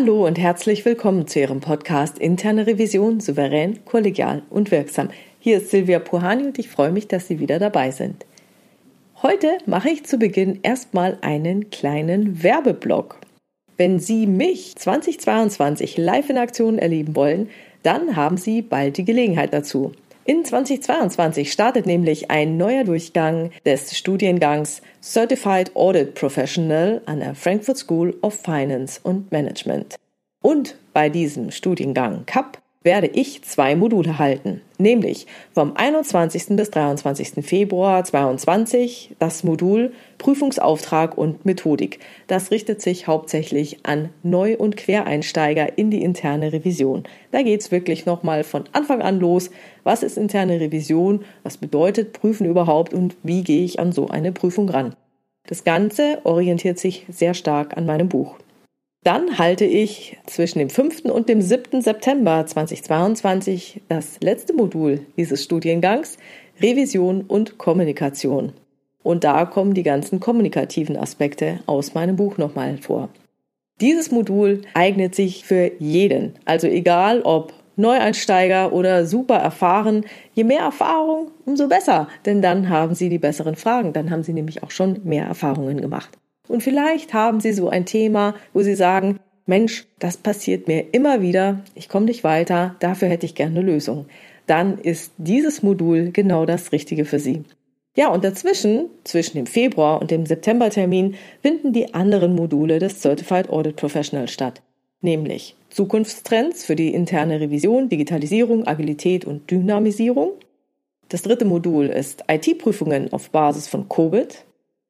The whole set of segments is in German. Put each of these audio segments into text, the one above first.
Hallo und herzlich willkommen zu Ihrem Podcast Interne Revision souverän, kollegial und wirksam. Hier ist Silvia Puhani und ich freue mich, dass Sie wieder dabei sind. Heute mache ich zu Beginn erstmal einen kleinen Werbeblock. Wenn Sie mich 2022 live in Aktion erleben wollen, dann haben Sie bald die Gelegenheit dazu. In 2022 startet nämlich ein neuer Durchgang des Studiengangs Certified Audit Professional an der Frankfurt School of Finance and Management. Und bei diesem Studiengang CAP werde ich zwei Module halten, nämlich vom 21. bis 23. Februar 2022 das Modul Prüfungsauftrag und Methodik. Das richtet sich hauptsächlich an Neu- und Quereinsteiger in die interne Revision. Da geht es wirklich nochmal von Anfang an los. Was ist interne Revision? Was bedeutet Prüfen überhaupt? Und wie gehe ich an so eine Prüfung ran? Das Ganze orientiert sich sehr stark an meinem Buch. Dann halte ich zwischen dem 5. und dem 7. September 2022 das letzte Modul dieses Studiengangs Revision und Kommunikation. Und da kommen die ganzen kommunikativen Aspekte aus meinem Buch nochmal vor. Dieses Modul eignet sich für jeden, also egal ob Neueinsteiger oder super erfahren. Je mehr Erfahrung, umso besser, denn dann haben Sie die besseren Fragen, dann haben Sie nämlich auch schon mehr Erfahrungen gemacht. Und vielleicht haben Sie so ein Thema, wo Sie sagen, Mensch, das passiert mir immer wieder, ich komme nicht weiter, dafür hätte ich gerne eine Lösung. Dann ist dieses Modul genau das Richtige für Sie. Ja, und dazwischen, zwischen dem Februar und dem Septembertermin, finden die anderen Module des Certified Audit Professional statt, nämlich Zukunftstrends für die interne Revision, Digitalisierung, Agilität und Dynamisierung. Das dritte Modul ist IT-Prüfungen auf Basis von COVID.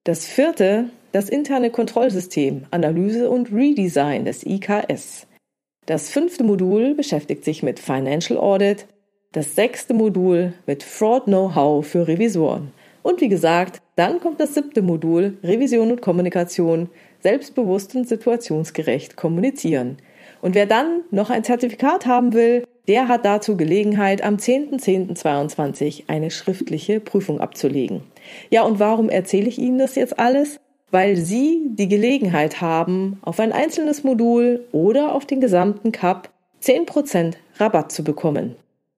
Das vierte das interne Kontrollsystem Analyse und Redesign des IKS. Das fünfte Modul beschäftigt sich mit Financial Audit, das sechste Modul mit Fraud Know-how für Revisoren. Und wie gesagt, dann kommt das siebte Modul Revision und Kommunikation, selbstbewusst und situationsgerecht kommunizieren. Und wer dann noch ein Zertifikat haben will, der hat dazu Gelegenheit, am 10.10.22 eine schriftliche Prüfung abzulegen. Ja, und warum erzähle ich Ihnen das jetzt alles? Weil Sie die Gelegenheit haben, auf ein einzelnes Modul oder auf den gesamten Cup 10% Rabatt zu bekommen.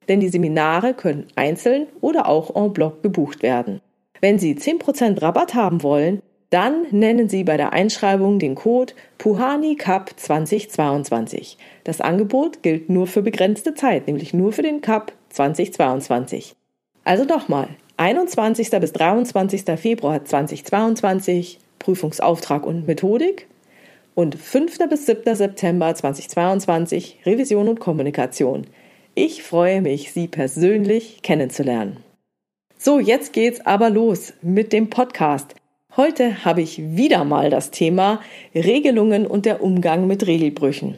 Denn die Seminare können einzeln oder auch en bloc gebucht werden. Wenn Sie 10% Rabatt haben wollen, dann nennen Sie bei der Einschreibung den Code Puhani Cup 2022. Das Angebot gilt nur für begrenzte Zeit, nämlich nur für den Cup 2022. Also nochmal, 21. bis 23. Februar 2022 Prüfungsauftrag und Methodik und 5. bis 7. September 2022 Revision und Kommunikation. Ich freue mich, Sie persönlich kennenzulernen. So, jetzt geht's aber los mit dem Podcast. Heute habe ich wieder mal das Thema Regelungen und der Umgang mit Regelbrüchen.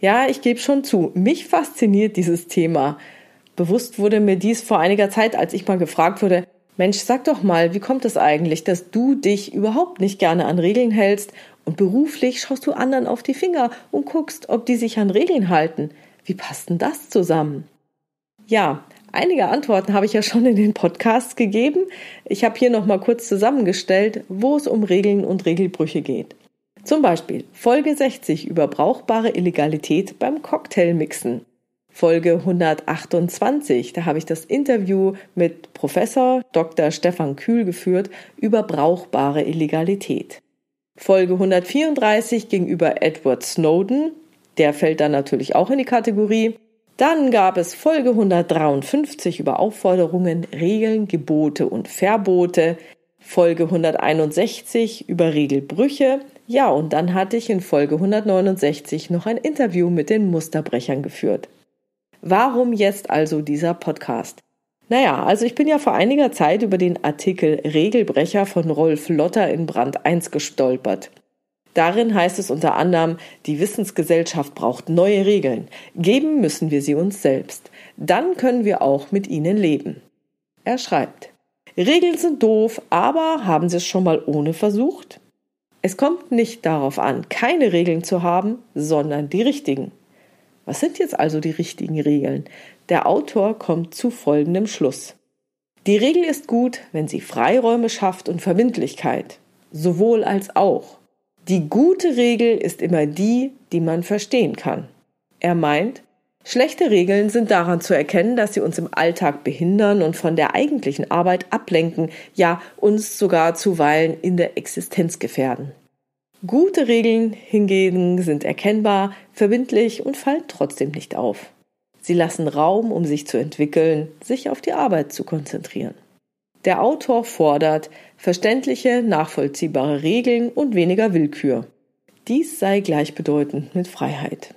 Ja, ich gebe schon zu, mich fasziniert dieses Thema. Bewusst wurde mir dies vor einiger Zeit, als ich mal gefragt wurde, Mensch, sag doch mal, wie kommt es eigentlich, dass du dich überhaupt nicht gerne an Regeln hältst und beruflich schaust du anderen auf die Finger und guckst, ob die sich an Regeln halten? Wie passt denn das zusammen? Ja, einige Antworten habe ich ja schon in den Podcasts gegeben. Ich habe hier noch mal kurz zusammengestellt, wo es um Regeln und Regelbrüche geht. Zum Beispiel Folge 60 über brauchbare Illegalität beim Cocktailmixen. Folge 128. Da habe ich das Interview mit Professor Dr. Stefan Kühl geführt über brauchbare Illegalität. Folge 134 gegenüber Edward Snowden. Der fällt dann natürlich auch in die Kategorie. Dann gab es Folge 153 über Aufforderungen, Regeln, Gebote und Verbote. Folge 161 über Regelbrüche. Ja, und dann hatte ich in Folge 169 noch ein Interview mit den Musterbrechern geführt. Warum jetzt also dieser Podcast? Naja, also ich bin ja vor einiger Zeit über den Artikel Regelbrecher von Rolf Lotter in Brand 1 gestolpert. Darin heißt es unter anderem, die Wissensgesellschaft braucht neue Regeln. Geben müssen wir sie uns selbst. Dann können wir auch mit ihnen leben. Er schreibt, Regeln sind doof, aber haben Sie es schon mal ohne versucht? Es kommt nicht darauf an, keine Regeln zu haben, sondern die richtigen. Was sind jetzt also die richtigen Regeln? Der Autor kommt zu folgendem Schluss. Die Regel ist gut, wenn sie Freiräume schafft und Verbindlichkeit. Sowohl als auch. Die gute Regel ist immer die, die man verstehen kann. Er meint, schlechte Regeln sind daran zu erkennen, dass sie uns im Alltag behindern und von der eigentlichen Arbeit ablenken, ja uns sogar zuweilen in der Existenz gefährden. Gute Regeln hingegen sind erkennbar, verbindlich und fallen trotzdem nicht auf. Sie lassen Raum, um sich zu entwickeln, sich auf die Arbeit zu konzentrieren. Der Autor fordert verständliche, nachvollziehbare Regeln und weniger Willkür. Dies sei gleichbedeutend mit Freiheit.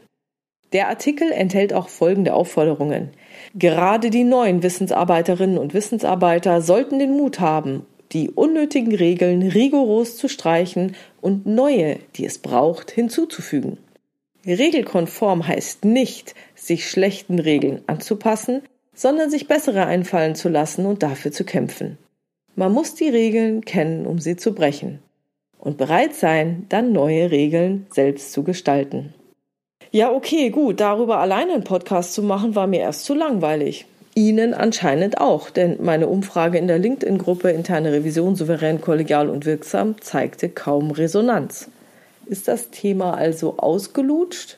Der Artikel enthält auch folgende Aufforderungen. Gerade die neuen Wissensarbeiterinnen und Wissensarbeiter sollten den Mut haben, die unnötigen Regeln rigoros zu streichen und neue, die es braucht, hinzuzufügen. Regelkonform heißt nicht, sich schlechten Regeln anzupassen, sondern sich bessere einfallen zu lassen und dafür zu kämpfen. Man muss die Regeln kennen, um sie zu brechen und bereit sein, dann neue Regeln selbst zu gestalten. Ja, okay, gut, darüber alleine einen Podcast zu machen, war mir erst zu langweilig. Ihnen anscheinend auch, denn meine Umfrage in der LinkedIn-Gruppe Interne Revision souverän, kollegial und wirksam zeigte kaum Resonanz. Ist das Thema also ausgelutscht?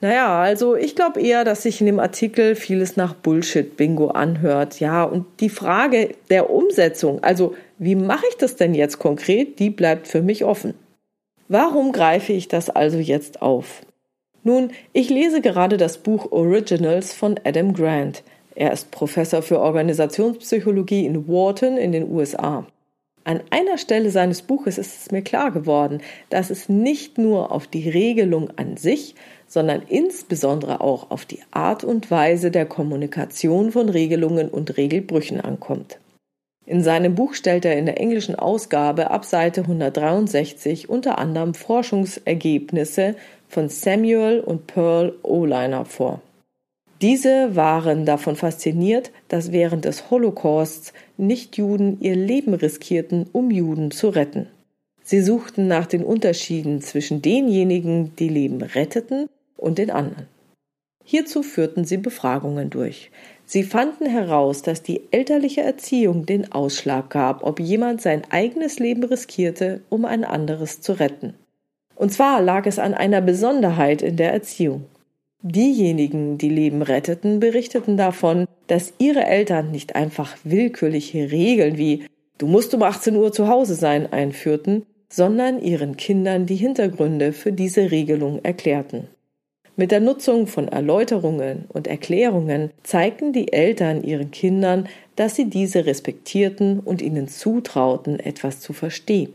Naja, also ich glaube eher, dass sich in dem Artikel vieles nach Bullshit-Bingo anhört. Ja, und die Frage der Umsetzung, also wie mache ich das denn jetzt konkret, die bleibt für mich offen. Warum greife ich das also jetzt auf? Nun, ich lese gerade das Buch Originals von Adam Grant. Er ist Professor für Organisationspsychologie in Wharton in den USA. An einer Stelle seines Buches ist es mir klar geworden, dass es nicht nur auf die Regelung an sich, sondern insbesondere auch auf die Art und Weise der Kommunikation von Regelungen und Regelbrüchen ankommt. In seinem Buch stellt er in der englischen Ausgabe ab Seite 163 unter anderem Forschungsergebnisse von Samuel und Pearl Oliner vor. Diese waren davon fasziniert, dass während des Holocausts Nichtjuden ihr Leben riskierten, um Juden zu retten. Sie suchten nach den Unterschieden zwischen denjenigen, die Leben retteten, und den anderen. Hierzu führten sie Befragungen durch. Sie fanden heraus, dass die elterliche Erziehung den Ausschlag gab, ob jemand sein eigenes Leben riskierte, um ein anderes zu retten. Und zwar lag es an einer Besonderheit in der Erziehung. Diejenigen, die Leben retteten, berichteten davon, dass ihre Eltern nicht einfach willkürliche Regeln wie Du musst um 18 Uhr zu Hause sein einführten, sondern ihren Kindern die Hintergründe für diese Regelung erklärten. Mit der Nutzung von Erläuterungen und Erklärungen zeigten die Eltern ihren Kindern, dass sie diese respektierten und ihnen zutrauten, etwas zu verstehen.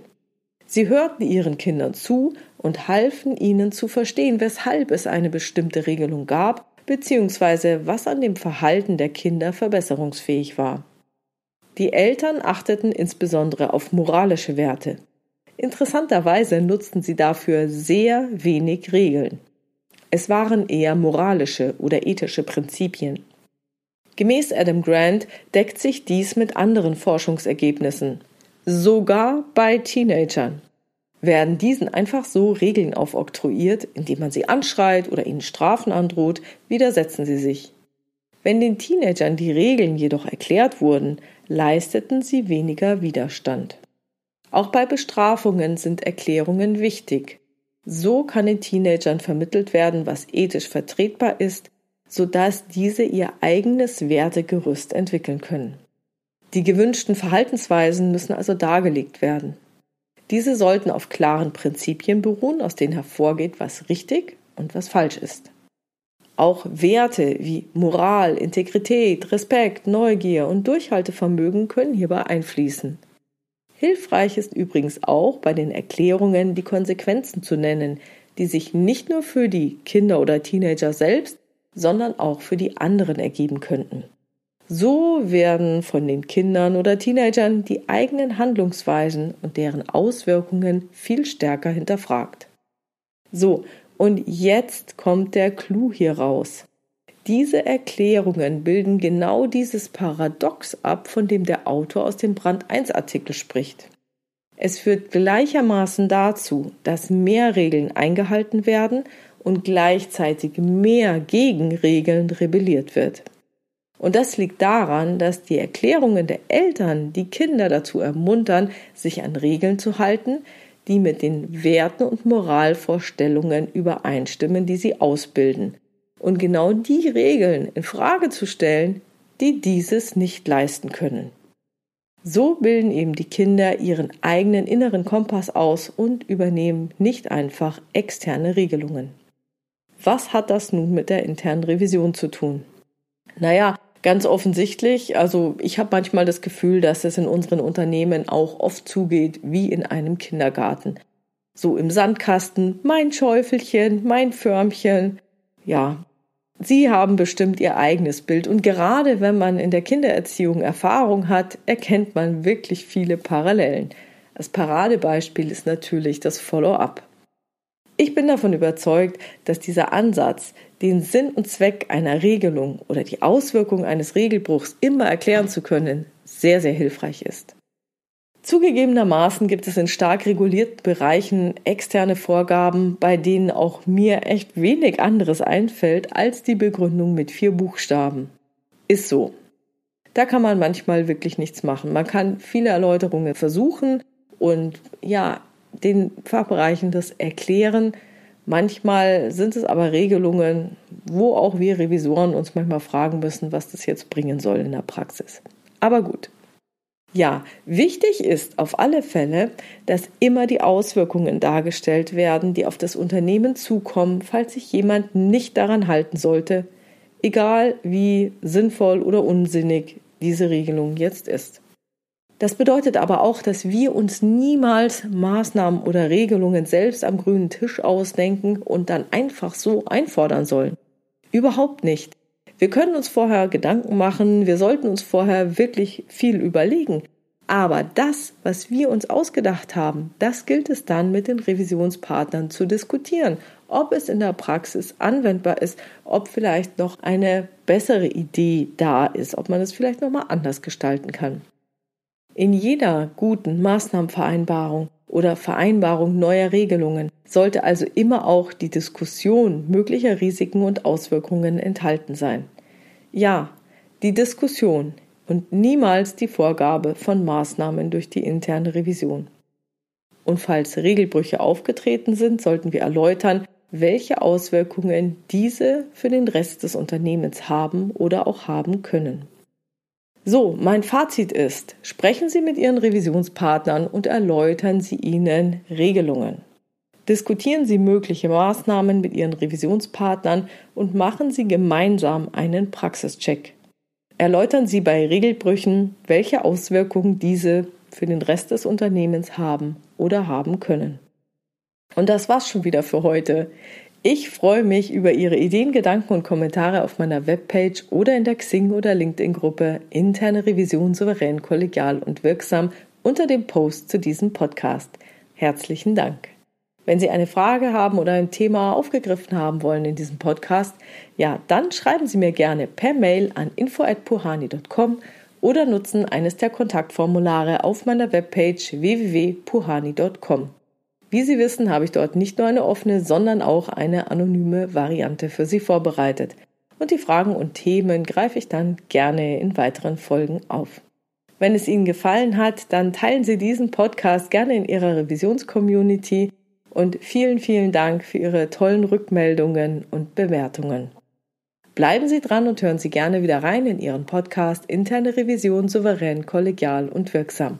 Sie hörten ihren Kindern zu und halfen ihnen zu verstehen, weshalb es eine bestimmte Regelung gab, beziehungsweise was an dem Verhalten der Kinder verbesserungsfähig war. Die Eltern achteten insbesondere auf moralische Werte. Interessanterweise nutzten sie dafür sehr wenig Regeln. Es waren eher moralische oder ethische Prinzipien. Gemäß Adam Grant deckt sich dies mit anderen Forschungsergebnissen, sogar bei Teenagern. Werden diesen einfach so Regeln aufoktroyiert, indem man sie anschreit oder ihnen Strafen androht, widersetzen sie sich. Wenn den Teenagern die Regeln jedoch erklärt wurden, leisteten sie weniger Widerstand. Auch bei Bestrafungen sind Erklärungen wichtig. So kann den Teenagern vermittelt werden, was ethisch vertretbar ist, sodass diese ihr eigenes Wertegerüst entwickeln können. Die gewünschten Verhaltensweisen müssen also dargelegt werden. Diese sollten auf klaren Prinzipien beruhen, aus denen hervorgeht, was richtig und was falsch ist. Auch Werte wie Moral, Integrität, Respekt, Neugier und Durchhaltevermögen können hierbei einfließen. Hilfreich ist übrigens auch bei den Erklärungen die Konsequenzen zu nennen, die sich nicht nur für die Kinder oder Teenager selbst, sondern auch für die anderen ergeben könnten. So werden von den Kindern oder Teenagern die eigenen Handlungsweisen und deren Auswirkungen viel stärker hinterfragt. So, und jetzt kommt der Clou hier raus. Diese Erklärungen bilden genau dieses Paradox ab, von dem der Autor aus dem Brand 1 Artikel spricht. Es führt gleichermaßen dazu, dass mehr Regeln eingehalten werden und gleichzeitig mehr gegen Regeln rebelliert wird. Und das liegt daran, dass die Erklärungen der Eltern die Kinder dazu ermuntern, sich an Regeln zu halten, die mit den Werten und Moralvorstellungen übereinstimmen, die sie ausbilden. Und genau die Regeln in Frage zu stellen, die dieses nicht leisten können. So bilden eben die Kinder ihren eigenen inneren Kompass aus und übernehmen nicht einfach externe Regelungen. Was hat das nun mit der internen Revision zu tun? Naja, ganz offensichtlich, also ich habe manchmal das Gefühl, dass es in unseren Unternehmen auch oft zugeht wie in einem Kindergarten. So im Sandkasten, mein Schäufelchen, mein Förmchen. Ja, Sie haben bestimmt Ihr eigenes Bild und gerade wenn man in der Kindererziehung Erfahrung hat, erkennt man wirklich viele Parallelen. Das Paradebeispiel ist natürlich das Follow-up. Ich bin davon überzeugt, dass dieser Ansatz, den Sinn und Zweck einer Regelung oder die Auswirkungen eines Regelbruchs immer erklären zu können, sehr, sehr hilfreich ist. Zugegebenermaßen gibt es in stark regulierten Bereichen externe Vorgaben, bei denen auch mir echt wenig anderes einfällt als die Begründung mit vier Buchstaben. Ist so. Da kann man manchmal wirklich nichts machen. Man kann viele Erläuterungen versuchen und ja, den Fachbereichen das erklären. Manchmal sind es aber Regelungen, wo auch wir Revisoren uns manchmal fragen müssen, was das jetzt bringen soll in der Praxis. Aber gut. Ja, wichtig ist auf alle Fälle, dass immer die Auswirkungen dargestellt werden, die auf das Unternehmen zukommen, falls sich jemand nicht daran halten sollte, egal wie sinnvoll oder unsinnig diese Regelung jetzt ist. Das bedeutet aber auch, dass wir uns niemals Maßnahmen oder Regelungen selbst am grünen Tisch ausdenken und dann einfach so einfordern sollen. Überhaupt nicht. Wir können uns vorher Gedanken machen, wir sollten uns vorher wirklich viel überlegen. Aber das, was wir uns ausgedacht haben, das gilt es dann mit den Revisionspartnern zu diskutieren, ob es in der Praxis anwendbar ist, ob vielleicht noch eine bessere Idee da ist, ob man es vielleicht noch mal anders gestalten kann. In jeder guten Maßnahmenvereinbarung oder Vereinbarung neuer Regelungen sollte also immer auch die Diskussion möglicher Risiken und Auswirkungen enthalten sein. Ja, die Diskussion und niemals die Vorgabe von Maßnahmen durch die interne Revision. Und falls Regelbrüche aufgetreten sind, sollten wir erläutern, welche Auswirkungen diese für den Rest des Unternehmens haben oder auch haben können. So, mein Fazit ist, sprechen Sie mit Ihren Revisionspartnern und erläutern Sie ihnen Regelungen. Diskutieren Sie mögliche Maßnahmen mit Ihren Revisionspartnern und machen Sie gemeinsam einen Praxischeck. Erläutern Sie bei Regelbrüchen, welche Auswirkungen diese für den Rest des Unternehmens haben oder haben können. Und das war's schon wieder für heute. Ich freue mich über Ihre Ideen, Gedanken und Kommentare auf meiner Webpage oder in der Xing- oder LinkedIn-Gruppe Interne Revision souverän, kollegial und wirksam unter dem Post zu diesem Podcast. Herzlichen Dank. Wenn Sie eine Frage haben oder ein Thema aufgegriffen haben wollen in diesem Podcast, ja, dann schreiben Sie mir gerne per Mail an info@puhani.com oder nutzen eines der Kontaktformulare auf meiner Webpage www.puhani.com. Wie Sie wissen, habe ich dort nicht nur eine offene, sondern auch eine anonyme Variante für Sie vorbereitet. Und die Fragen und Themen greife ich dann gerne in weiteren Folgen auf. Wenn es Ihnen gefallen hat, dann teilen Sie diesen Podcast gerne in Ihrer Revisionscommunity und vielen, vielen Dank für Ihre tollen Rückmeldungen und Bewertungen. Bleiben Sie dran und hören Sie gerne wieder rein in Ihren Podcast Interne Revision souverän, kollegial und wirksam.